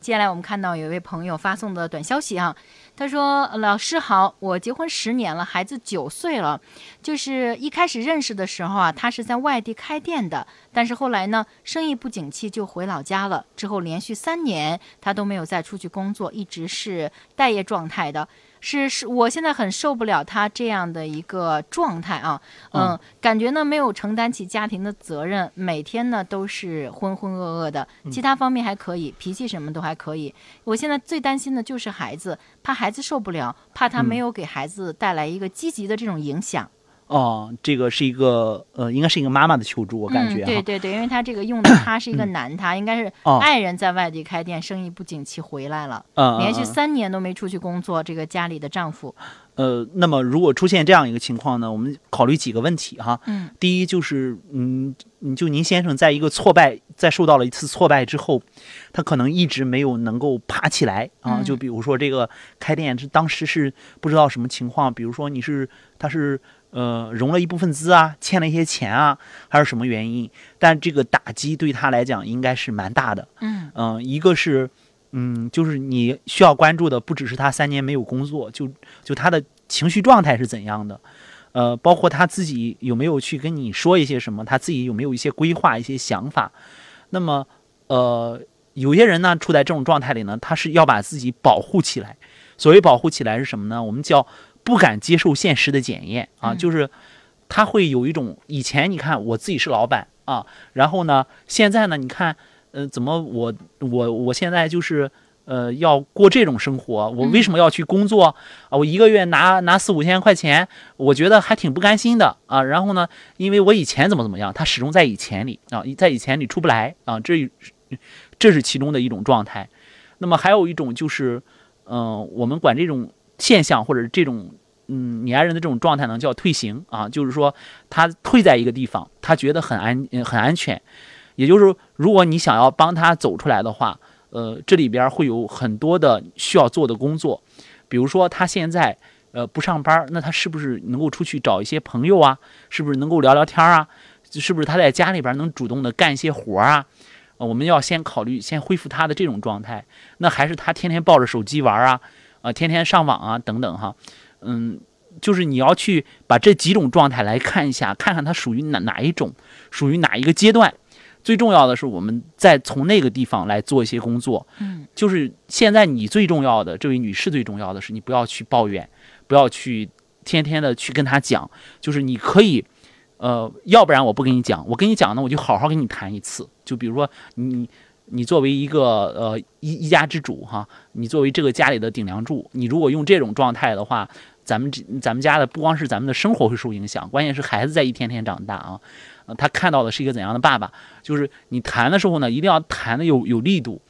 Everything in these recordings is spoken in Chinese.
接下来我们看到有一位朋友发送的短消息啊，他说：“老师好，我结婚十年了，孩子九岁了。就是一开始认识的时候啊，他是在外地开店的，但是后来呢，生意不景气就回老家了。之后连续三年他都没有再出去工作，一直是待业状态的。”是是，我现在很受不了他这样的一个状态啊，嗯，感觉呢没有承担起家庭的责任，每天呢都是浑浑噩噩的，其他方面还可以，脾气什么都还可以。我现在最担心的就是孩子，怕孩子受不了，怕他没有给孩子带来一个积极的这种影响。哦，这个是一个呃，应该是一个妈妈的求助，我感觉。对对对，因为他这个用的他是一个男，他应该是爱人在外地开店，生意不景气回来了，连续三年都没出去工作。这个家里的丈夫，呃，那么如果出现这样一个情况呢，我们考虑几个问题哈。嗯。第一就是，嗯，就您先生在一个挫败，在受到了一次挫败之后，他可能一直没有能够爬起来啊。就比如说这个开店是当时是不知道什么情况，比如说你是他是。呃，融了一部分资啊，欠了一些钱啊，还是什么原因？但这个打击对他来讲应该是蛮大的。嗯嗯，一个是，嗯，就是你需要关注的不只是他三年没有工作，就就他的情绪状态是怎样的，呃，包括他自己有没有去跟你说一些什么，他自己有没有一些规划、一些想法。那么，呃，有些人呢处在这种状态里呢，他是要把自己保护起来。所谓保护起来是什么呢？我们叫。不敢接受现实的检验啊，就是他会有一种以前你看我自己是老板啊，然后呢，现在呢，你看，呃，怎么我我我现在就是呃要过这种生活，我为什么要去工作啊？我一个月拿拿四五千块钱，我觉得还挺不甘心的啊。然后呢，因为我以前怎么怎么样，他始终在以前里啊，在以前里出不来啊，这这是其中的一种状态。那么还有一种就是，嗯，我们管这种。现象或者这种，嗯，你爱人的这种状态呢，叫退行啊，就是说他退在一个地方，他觉得很安很安全。也就是，如果你想要帮他走出来的话，呃，这里边会有很多的需要做的工作。比如说，他现在呃不上班，那他是不是能够出去找一些朋友啊？是不是能够聊聊天啊？是不是他在家里边能主动的干一些活啊？我们要先考虑先恢复他的这种状态。那还是他天天抱着手机玩啊？啊，天天上网啊，等等哈，嗯，就是你要去把这几种状态来看一下，看看它属于哪哪一种，属于哪一个阶段。最重要的是，我们再从那个地方来做一些工作。嗯，就是现在你最重要的，这位女士最重要的是，你不要去抱怨，不要去天天的去跟她讲，就是你可以，呃，要不然我不跟你讲，我跟你讲呢，我就好好跟你谈一次。就比如说你。你作为一个呃一一家之主哈，你作为这个家里的顶梁柱，你如果用这种状态的话，咱们这咱们家的不光是咱们的生活会受影响，关键是孩子在一天天长大啊，他看到的是一个怎样的爸爸？就是你谈的时候呢，一定要谈的有有力度，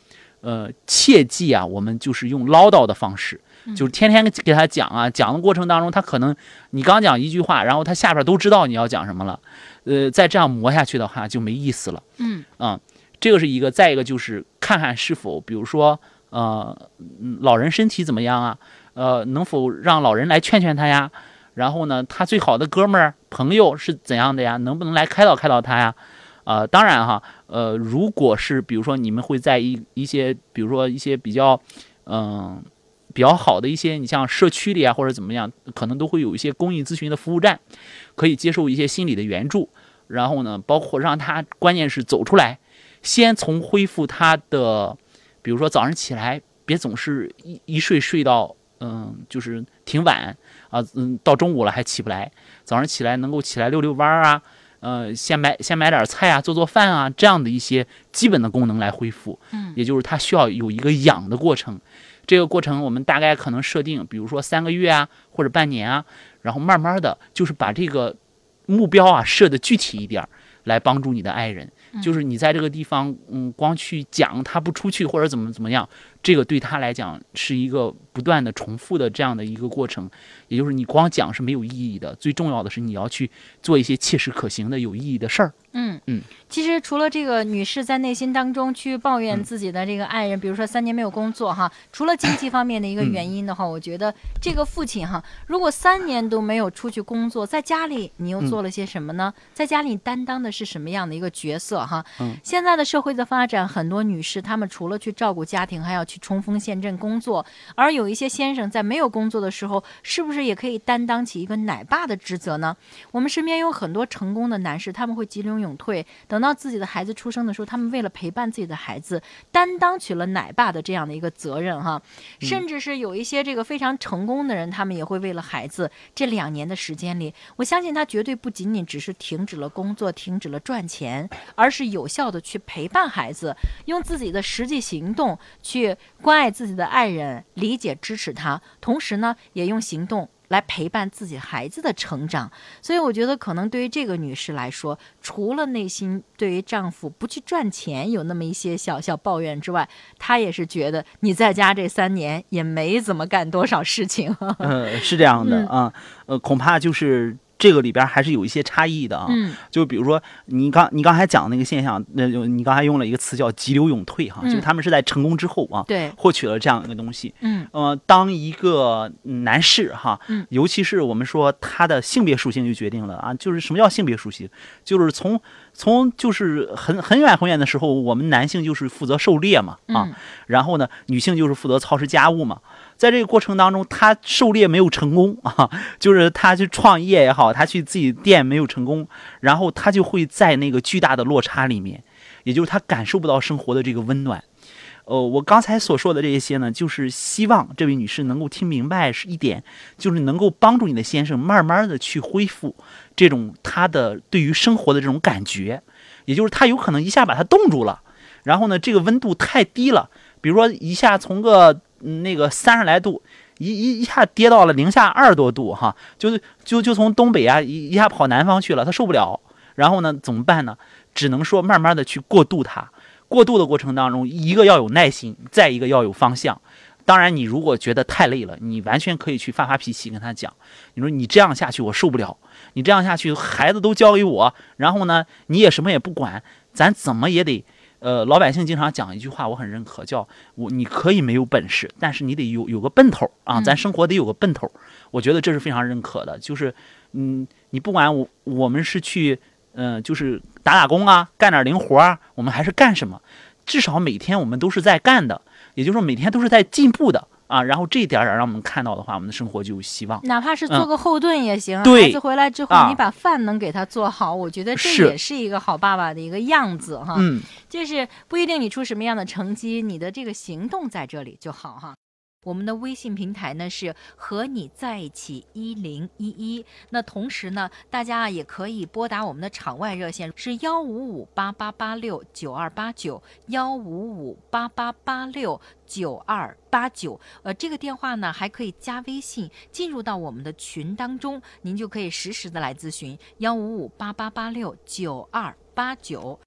呃，切记啊，我们就是用唠叨的方式，就是天天给他讲啊，讲的过程当中，他可能你刚讲一句话，然后他下边都知道你要讲什么了，呃，再这样磨下去的话就没意思了，嗯啊。这个是一个，再一个就是看看是否，比如说，呃，老人身体怎么样啊？呃，能否让老人来劝劝他呀？然后呢，他最好的哥们儿、朋友是怎样的呀？能不能来开导开导他呀？啊，当然哈，呃，如果是比如说你们会在一一些，比如说一些比较，嗯，比较好的一些，你像社区里啊或者怎么样，可能都会有一些公益咨询的服务站，可以接受一些心理的援助。然后呢，包括让他，关键是走出来。先从恢复他的，比如说早上起来别总是一一睡睡到嗯，就是挺晚啊，嗯，到中午了还起不来。早上起来能够起来溜溜弯儿啊，呃，先买先买点菜啊，做做饭啊，这样的一些基本的功能来恢复。嗯，也就是他需要有一个养的过程。这个过程我们大概可能设定，比如说三个月啊，或者半年啊，然后慢慢的就是把这个目标啊设的具体一点，来帮助你的爱人。就是你在这个地方，嗯，光去讲他不出去或者怎么怎么样，这个对他来讲是一个不断的重复的这样的一个过程。也就是你光讲是没有意义的，最重要的是你要去做一些切实可行的有意义的事儿。嗯嗯，其实除了这个女士在内心当中去抱怨自己的这个爱人，比如说三年没有工作哈，除了经济方面的一个原因的话，我觉得这个父亲哈，如果三年都没有出去工作，在家里你又做了些什么呢？在家里担当的是什么样的一个角色？色哈。嗯，现在的社会的发展，很多女士她们除了去照顾家庭，还要去冲锋陷阵工作。而有一些先生在没有工作的时候，是不是也可以担当起一个奶爸的职责呢？我们身边有很多成功的男士，他们会急流勇退，等到自己的孩子出生的时候，他们为了陪伴自己的孩子，担当起了奶爸的这样的一个责任哈。甚至是有一些这个非常成功的人，他们也会为了孩子，这两年的时间里，我相信他绝对不仅仅只是停止了工作，停止了赚钱，而是有效的去陪伴孩子，用自己的实际行动去关爱自己的爱人，理解支持他，同时呢，也用行动。来陪伴自己孩子的成长，所以我觉得可能对于这个女士来说，除了内心对于丈夫不去赚钱有那么一些小小抱怨之外，她也是觉得你在家这三年也没怎么干多少事情。呃，是这样的啊，呃，恐怕就是。这个里边还是有一些差异的啊，就比如说你刚你刚才讲那个现象，那就你刚才用了一个词叫急流勇退哈，就他们是在成功之后啊，对，获取了这样一个东西，嗯，呃，当一个男士哈，尤其是我们说他的性别属性就决定了啊，就是什么叫性别属性，就是从从就是很很远很远的时候，我们男性就是负责狩猎嘛啊，然后呢，女性就是负责操持家务嘛。在这个过程当中，他狩猎没有成功啊，就是他去创业也好，他去自己店没有成功，然后他就会在那个巨大的落差里面，也就是他感受不到生活的这个温暖。呃，我刚才所说的这些呢，就是希望这位女士能够听明白是一点，就是能够帮助你的先生慢慢的去恢复这种他的对于生活的这种感觉，也就是他有可能一下把他冻住了，然后呢，这个温度太低了，比如说一下从个。那个三十来度，一一一下跌到了零下二十多度，哈，就是就就从东北啊一一下跑南方去了，他受不了。然后呢，怎么办呢？只能说慢慢的去过渡它。过渡的过程当中，一个要有耐心，再一个要有方向。当然，你如果觉得太累了，你完全可以去发发脾气，跟他讲，你说你这样下去我受不了，你这样下去孩子都交给我，然后呢你也什么也不管，咱怎么也得。呃，老百姓经常讲一句话，我很认可，叫我你可以没有本事，但是你得有有个奔头啊，咱生活得有个奔头。我觉得这是非常认可的，就是嗯，你不管我我们是去嗯，就是打打工啊，干点零活啊，我们还是干什么，至少每天我们都是在干的，也就是说每天都是在进步的。啊，然后这一点点让我们看到的话，我们的生活就有希望。哪怕是做个后盾也行。对，孩子回来之后，你把饭能给他做好，我觉得这也是一个好爸爸的一个样子哈。嗯，就是不一定你出什么样的成绩，你的这个行动在这里就好哈。我们的微信平台呢是和你在一起一零一一，那同时呢，大家啊也可以拨打我们的场外热线是幺五五八八八六九二八九幺五五八八八六九二八九，呃，这个电话呢还可以加微信进入到我们的群当中，您就可以实时的来咨询幺五五八八八六九二八九。